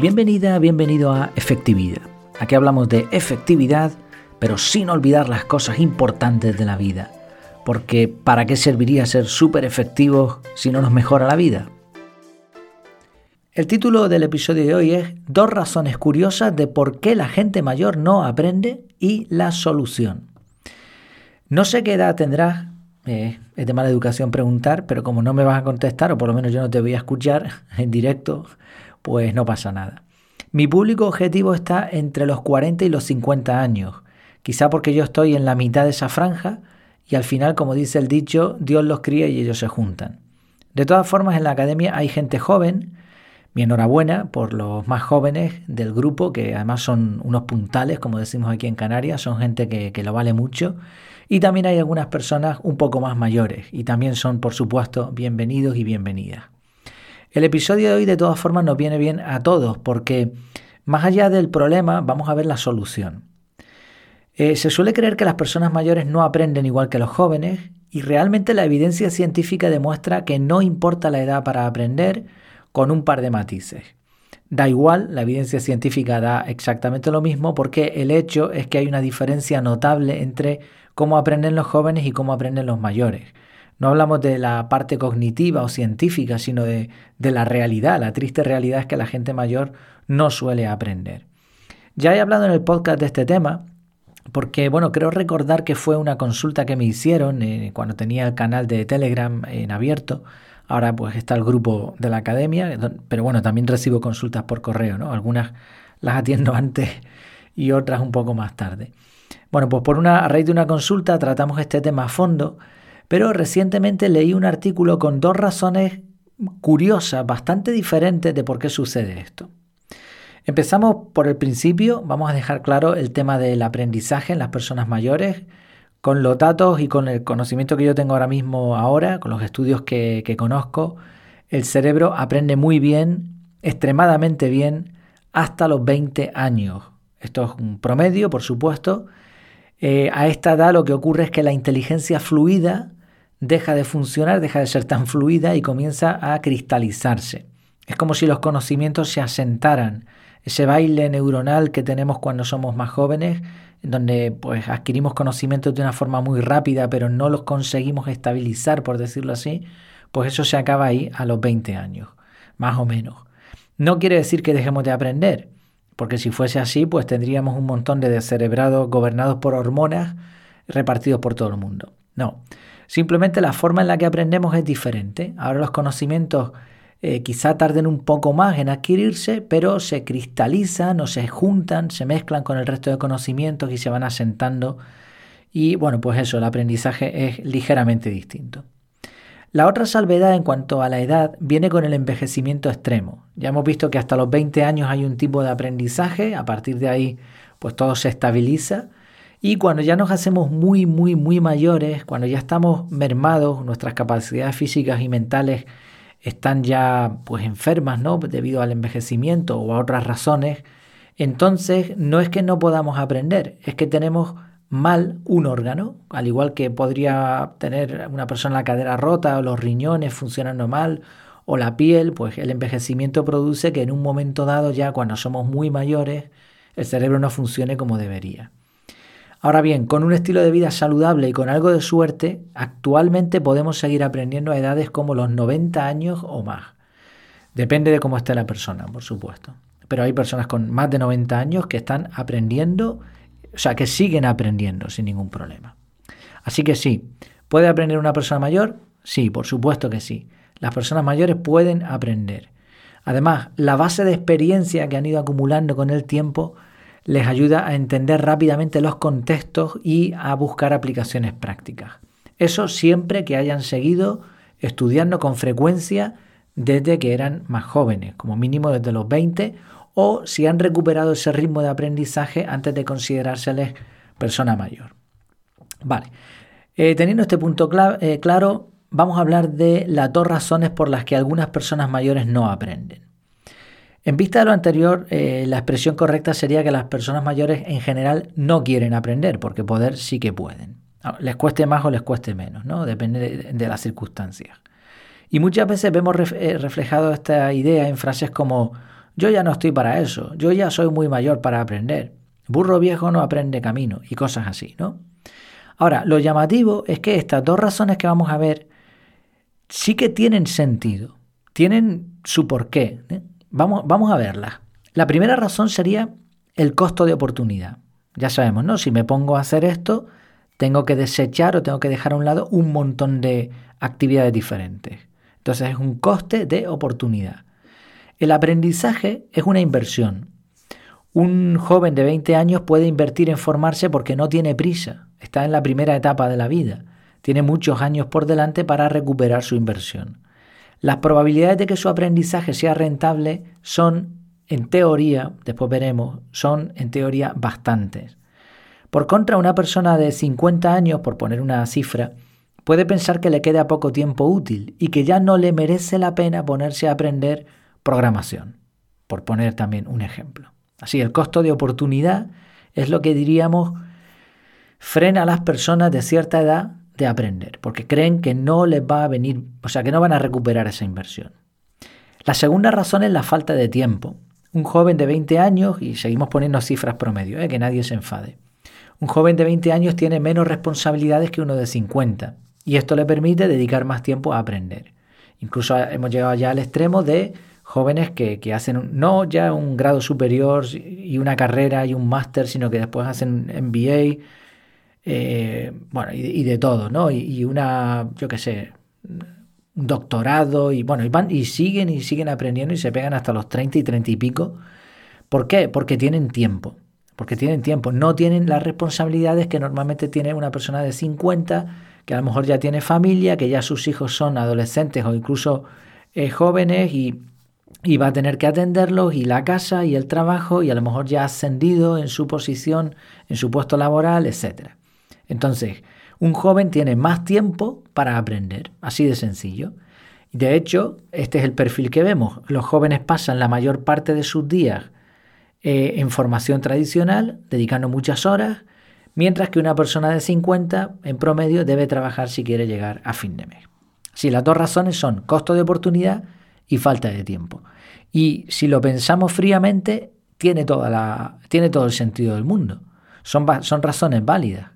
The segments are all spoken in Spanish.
Bienvenida, bienvenido a Efectividad. Aquí hablamos de efectividad, pero sin olvidar las cosas importantes de la vida. Porque ¿para qué serviría ser súper efectivos si no nos mejora la vida? El título del episodio de hoy es Dos razones curiosas de por qué la gente mayor no aprende y la solución. No sé qué edad tendrás, eh, es de mala educación preguntar, pero como no me vas a contestar, o por lo menos yo no te voy a escuchar en directo, pues no pasa nada. Mi público objetivo está entre los 40 y los 50 años, quizá porque yo estoy en la mitad de esa franja y al final, como dice el dicho, Dios los cría y ellos se juntan. De todas formas, en la academia hay gente joven, mi enhorabuena por los más jóvenes del grupo, que además son unos puntales, como decimos aquí en Canarias, son gente que, que lo vale mucho. Y también hay algunas personas un poco más mayores, y también son, por supuesto, bienvenidos y bienvenidas. El episodio de hoy de todas formas nos viene bien a todos porque más allá del problema vamos a ver la solución. Eh, se suele creer que las personas mayores no aprenden igual que los jóvenes y realmente la evidencia científica demuestra que no importa la edad para aprender con un par de matices. Da igual, la evidencia científica da exactamente lo mismo porque el hecho es que hay una diferencia notable entre cómo aprenden los jóvenes y cómo aprenden los mayores. No hablamos de la parte cognitiva o científica, sino de, la realidad. La triste realidad es que la gente mayor no suele aprender. Ya he hablado en el podcast de este tema, porque bueno, creo recordar que fue una consulta que me hicieron eh, cuando tenía el canal de Telegram en abierto. Ahora pues está el grupo de la academia, pero bueno, también recibo consultas por correo, ¿no? Algunas las atiendo antes y otras un poco más tarde. Bueno, pues por una, a raíz de una consulta tratamos este tema a fondo pero recientemente leí un artículo con dos razones curiosas, bastante diferentes de por qué sucede esto. Empezamos por el principio, vamos a dejar claro el tema del aprendizaje en las personas mayores. Con los datos y con el conocimiento que yo tengo ahora mismo ahora, con los estudios que, conozco, el cerebro aprende muy bien, extremadamente bien, hasta los 20 años. Esto es un promedio, por supuesto. Eh, a esta edad lo que ocurre es que la inteligencia fluida deja de funcionar, deja de ser tan fluida y comienza a cristalizarse. Es como si los conocimientos se asentaran. Ese baile neuronal que tenemos cuando somos más jóvenes, donde pues adquirimos conocimientos de una forma muy rápida, pero no los conseguimos estabilizar, por decirlo así, pues eso se acaba ahí a los 20 años, más o menos. No quiere decir que dejemos de aprender, porque si fuese así, pues tendríamos un montón de descerebrados gobernados por hormonas repartidos por todo el mundo. No, Simplemente la forma en la que aprendemos es diferente. Ahora los conocimientos eh, quizá tarden un poco más en adquirirse, pero se cristalizan o se juntan, se mezclan con el resto de conocimientos y se van asentando. Y bueno, pues eso, el aprendizaje es ligeramente distinto. La otra salvedad en cuanto a la edad viene con el envejecimiento extremo. Ya hemos visto que hasta los 20 años hay un tipo de aprendizaje, a partir de ahí pues todo se estabiliza y cuando ya nos hacemos muy, muy, muy mayores, cuando ya estamos mermados, nuestras capacidades físicas y mentales están ya pues enfermas, ¿no? Debido al envejecimiento o a otras razones, entonces no es que no podamos aprender, es que tenemos mal un órgano, al igual que podría tener una persona la cadera rota o los riñones funcionando mal o la piel, pues el envejecimiento produce que en un momento dado ya cuando somos muy mayores el cerebro no funcione como debería. Ahora bien, con un estilo de vida saludable y con algo de suerte, actualmente podemos seguir aprendiendo a edades como los 90 años o más. Depende de cómo esté la persona, por supuesto. Pero hay personas con más de 90 años que están aprendiendo, o sea, que siguen aprendiendo sin ningún problema. Así que sí, ¿puede aprender una persona mayor? Sí, por supuesto que sí. Las personas mayores pueden aprender. Además, la base de experiencia que han ido acumulando con el tiempo les ayuda a entender rápidamente los contextos y a buscar aplicaciones prácticas. Eso siempre que hayan seguido estudiando con frecuencia desde que eran más jóvenes, como mínimo desde los 20, o si han recuperado ese ritmo de aprendizaje antes de considerárseles persona mayor. Vale, eh, teniendo este punto eh, claro, vamos a hablar de las dos razones por las que algunas personas mayores no aprenden. En vista de lo anterior, eh, la expresión correcta sería que las personas mayores en general no quieren aprender, porque poder sí que pueden. Ah, les cueste más o les cueste menos, ¿no? Depende de, las circunstancias. Y muchas veces vemos eh, reflejado esta idea en frases como Yo ya no estoy para eso, yo ya soy muy mayor para aprender. Burro viejo no aprende camino y cosas así, ¿no? Ahora, lo llamativo es que estas dos razones que vamos a ver sí que tienen sentido, tienen su porqué. ¿eh? Vamos, vamos a verlas. La primera razón sería el costo de oportunidad. Ya sabemos, ¿no? Si me pongo a hacer esto, tengo que desechar o tengo que dejar a un lado un montón de actividades diferentes. Entonces es un coste de oportunidad. El aprendizaje es una inversión. Un joven de 20 años puede invertir en formarse porque no tiene prisa, está en la primera etapa de la vida, tiene muchos años por delante para recuperar su inversión. Las probabilidades de que su aprendizaje sea rentable son, en teoría, después veremos, son en teoría bastantes. Por contra, una persona de 50 años, por poner una cifra, puede pensar que le queda poco tiempo útil y que ya no le merece la pena ponerse a aprender programación, por poner también un ejemplo. Así, el costo de oportunidad es lo que diríamos frena a las personas de cierta edad de aprender, porque creen que no les va a venir, o sea, que no van a recuperar esa inversión. La segunda razón es la falta de tiempo. Un joven de 20 años, y seguimos poniendo cifras promedio, ¿eh? que nadie se enfade. Un joven de 20 años tiene menos responsabilidades que uno de 50, y esto le permite dedicar más tiempo a aprender. Incluso hemos llegado ya al extremo de jóvenes que, hacen no ya un grado superior y una carrera y un máster, sino que después hacen MBA, eh, bueno, y, de todo, ¿no? Y, una, yo qué sé, un doctorado, y bueno, y, van, y siguen y siguen aprendiendo y se pegan hasta los 30 y 30 y pico. ¿Por qué? Porque tienen tiempo. Porque tienen tiempo, no tienen las responsabilidades que normalmente tiene una persona de 50, que a lo mejor ya tiene familia, que ya sus hijos son adolescentes o incluso eh, jóvenes y, y va a tener que atenderlos y la casa y el trabajo y a lo mejor ya ascendido en su posición, en su puesto laboral, etc. Entonces, un joven tiene más tiempo para aprender, así de sencillo. De hecho, este es el perfil que vemos. Los jóvenes pasan la mayor parte de sus días eh, en formación tradicional, dedicando muchas horas, mientras que una persona de 50 en promedio debe trabajar si quiere llegar a fin de mes. Si las dos razones son costo de oportunidad y falta de tiempo. Y si lo pensamos fríamente, tiene, toda la, tiene todo el sentido del mundo. Son, son razones válidas.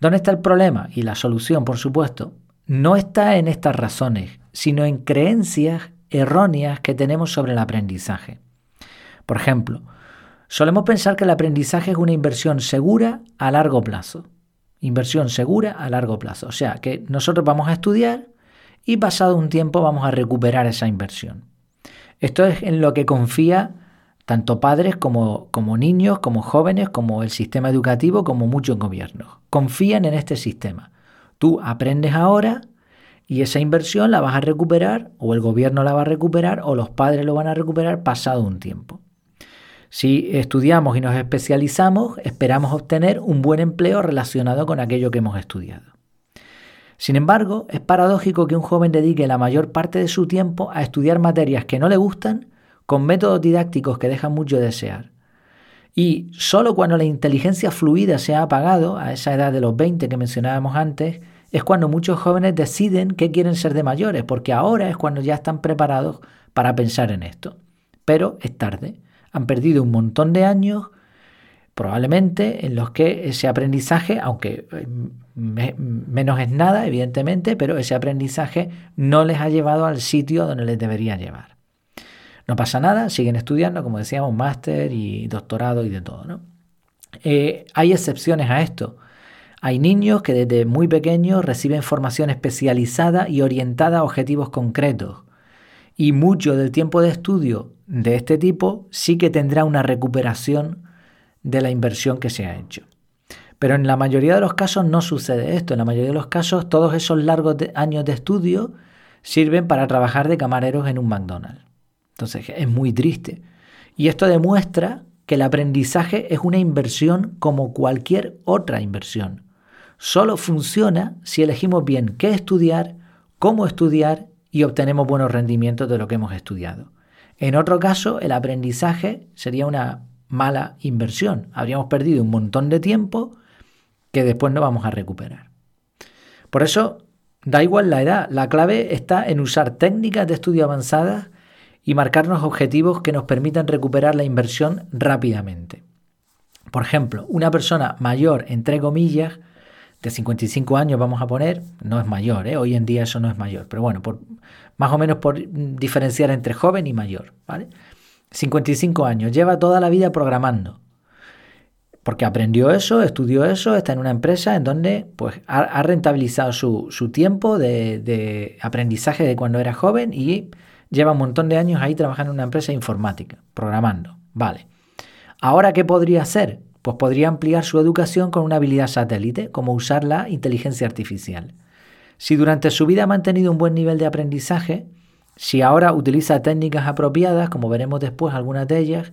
¿Dónde está el problema? Y la solución, por supuesto, no está en estas razones, sino en creencias erróneas que tenemos sobre el aprendizaje. Por ejemplo, solemos pensar que el aprendizaje es una inversión segura a largo plazo. Inversión segura a largo plazo. O sea, que nosotros vamos a estudiar y pasado un tiempo vamos a recuperar esa inversión. Esto es en lo que confía tanto padres como, como niños, como jóvenes, como el sistema educativo, como muchos gobiernos. Confían en este sistema. Tú aprendes ahora y esa inversión la vas a recuperar, o el gobierno la va a recuperar, o los padres lo van a recuperar pasado un tiempo. Si estudiamos y nos especializamos, esperamos obtener un buen empleo relacionado con aquello que hemos estudiado. Sin embargo, es paradójico que un joven dedique la mayor parte de su tiempo a estudiar materias que no le gustan con métodos didácticos que dejan mucho desear. Y solo cuando la inteligencia fluida se ha apagado, a esa edad de los 20 que mencionábamos antes, es cuando muchos jóvenes deciden qué quieren ser de mayores, porque ahora es cuando ya están preparados para pensar en esto. Pero es tarde. Han perdido un montón de años probablemente en los que ese aprendizaje, aunque eh, menos es nada, evidentemente, pero ese aprendizaje no les ha llevado al sitio donde les debería llevar. No pasa nada, siguen estudiando, como decíamos, máster y doctorado y de todo. ¿no? Eh, hay excepciones a esto. Hay niños que desde muy pequeños reciben formación especializada y orientada a objetivos concretos. Y mucho del tiempo de estudio de este tipo sí que tendrá una recuperación de la inversión que se ha hecho. Pero en la mayoría de los casos no sucede esto. En la mayoría de los casos todos esos largos años de estudio sirven para trabajar de camareros en un McDonald's. Entonces es muy triste. Y esto demuestra que el aprendizaje es una inversión como cualquier otra inversión. Solo funciona si elegimos bien qué estudiar, cómo estudiar y obtenemos buenos rendimientos de lo que hemos estudiado. En otro caso, el aprendizaje sería una mala inversión. Habríamos perdido un montón de tiempo que después no vamos a recuperar. Por eso, da igual la edad, la clave está en usar técnicas de estudio avanzadas y marcarnos objetivos que nos permitan recuperar la inversión rápidamente. Por ejemplo, una persona mayor, entre comillas, de 55 años vamos a poner, no es mayor, ¿eh? hoy en día eso no es mayor, pero bueno, por, más o menos por diferenciar entre joven y mayor, ¿vale? 55 años, lleva toda la vida programando, porque aprendió eso, estudió eso, está en una empresa en donde pues, ha, rentabilizado su, tiempo de, de, aprendizaje de cuando era joven y lleva un montón de años ahí trabajando en una empresa informática, programando. Vale. Ahora, ¿qué podría hacer? Pues podría ampliar su educación con una habilidad satélite, como usar la inteligencia artificial. Si durante su vida ha mantenido un buen nivel de aprendizaje, si ahora utiliza técnicas apropiadas, como veremos después algunas de ellas,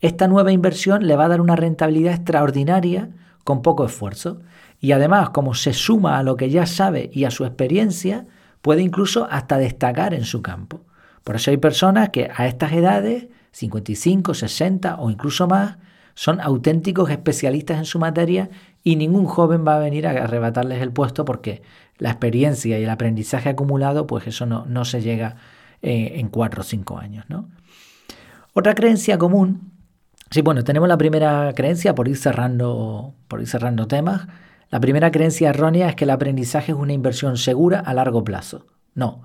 esta nueva inversión le va a dar una rentabilidad extraordinaria con poco esfuerzo. Y además, como se suma a lo que ya sabe y a su experiencia, puede incluso hasta destacar en su campo. Por eso hay personas que a estas edades, 55, 60 o incluso más, son auténticos especialistas en su materia y ningún joven va a venir a arrebatarles el puesto porque la experiencia y el aprendizaje acumulado, pues eso no, no se llega eh, en 4 o 5 años. ¿no? Otra creencia común Sí, bueno, tenemos la primera creencia por ir cerrando, por ir cerrando temas. La primera creencia errónea es que el aprendizaje es una inversión segura a largo plazo. No,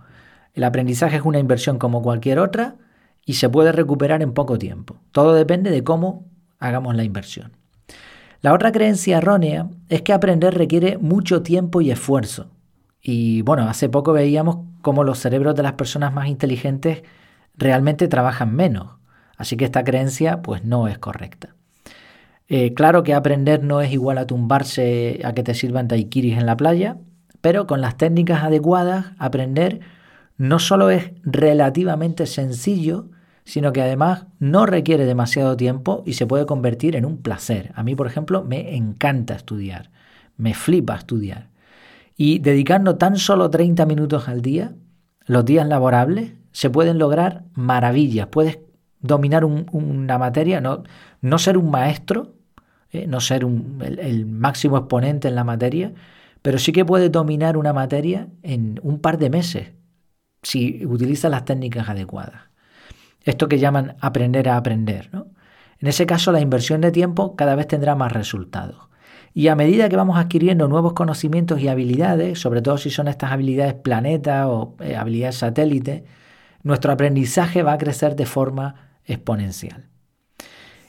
el aprendizaje es una inversión como cualquier otra y se puede recuperar en poco tiempo. Todo depende de cómo hagamos la inversión. La otra creencia errónea es que aprender requiere mucho tiempo y esfuerzo. Y bueno, hace poco veíamos cómo los cerebros de las personas más inteligentes realmente trabajan menos. Así que esta creencia pues no es correcta. Eh, claro que aprender no es igual a tumbarse a que te sirvan daiquiris en la playa, pero con las técnicas adecuadas aprender no solo es relativamente sencillo, sino que además no requiere demasiado tiempo y se puede convertir en un placer. A mí, por ejemplo, me encanta estudiar, me flipa estudiar. Y dedicando tan solo 30 minutos al día, los días laborables, se pueden lograr maravillas. Puedes dominar una materia, no, ser un maestro, eh, no ser el, máximo exponente en la materia, pero sí que puede dominar una materia en un par de meses si utiliza las técnicas adecuadas. Esto que llaman aprender a aprender. En ese caso, la inversión de tiempo cada vez tendrá más resultados. Y a medida que vamos adquiriendo nuevos conocimientos y habilidades, sobre todo si son estas habilidades planeta o eh, habilidades satélite, nuestro aprendizaje va a crecer de forma exponencial.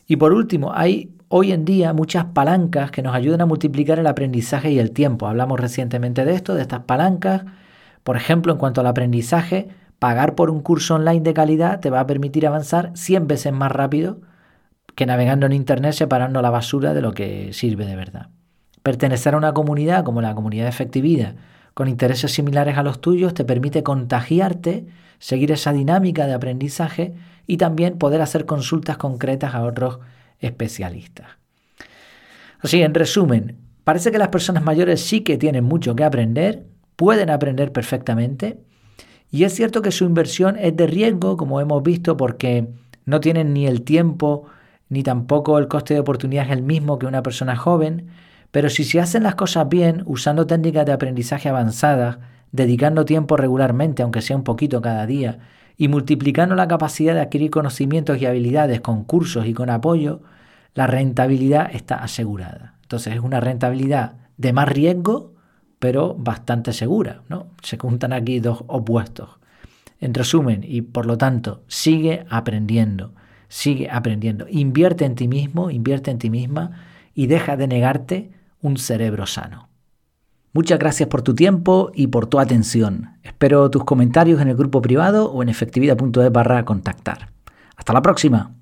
Y por último, hay hoy en día muchas palancas que nos ayudan a multiplicar el aprendizaje y el tiempo. Hablamos recientemente de esto, de estas palancas. Por ejemplo, en cuanto al aprendizaje, pagar por un curso online de calidad te va a permitir avanzar 100 veces más rápido que navegando en Internet separando la basura de lo que sirve de verdad. Pertenecer a una comunidad como la comunidad de efectividad, con intereses similares a los tuyos, te permite contagiarte, seguir esa dinámica de aprendizaje y también poder hacer consultas concretas a otros especialistas. Así, en resumen, parece que las personas mayores sí que tienen mucho que aprender, pueden aprender perfectamente, y es cierto que su inversión es de riesgo, como hemos visto, porque no tienen ni el tiempo ni tampoco el coste de oportunidad es el mismo que una persona joven, pero si se hacen las cosas bien, usando técnicas de aprendizaje avanzadas, dedicando tiempo regularmente, aunque sea un poquito cada día, y multiplicando la capacidad de adquirir conocimientos y habilidades con cursos y con apoyo, la rentabilidad está asegurada. Entonces es una rentabilidad de más riesgo, pero bastante segura. ¿no? Se juntan aquí dos opuestos. En resumen, y por lo tanto, sigue aprendiendo, sigue aprendiendo. Invierte en ti mismo, invierte en ti misma y deja de negarte un cerebro sano. Muchas gracias por tu tiempo y por tu atención. Espero tus comentarios en el grupo privado o en efectividad.es barra contactar. Hasta la próxima.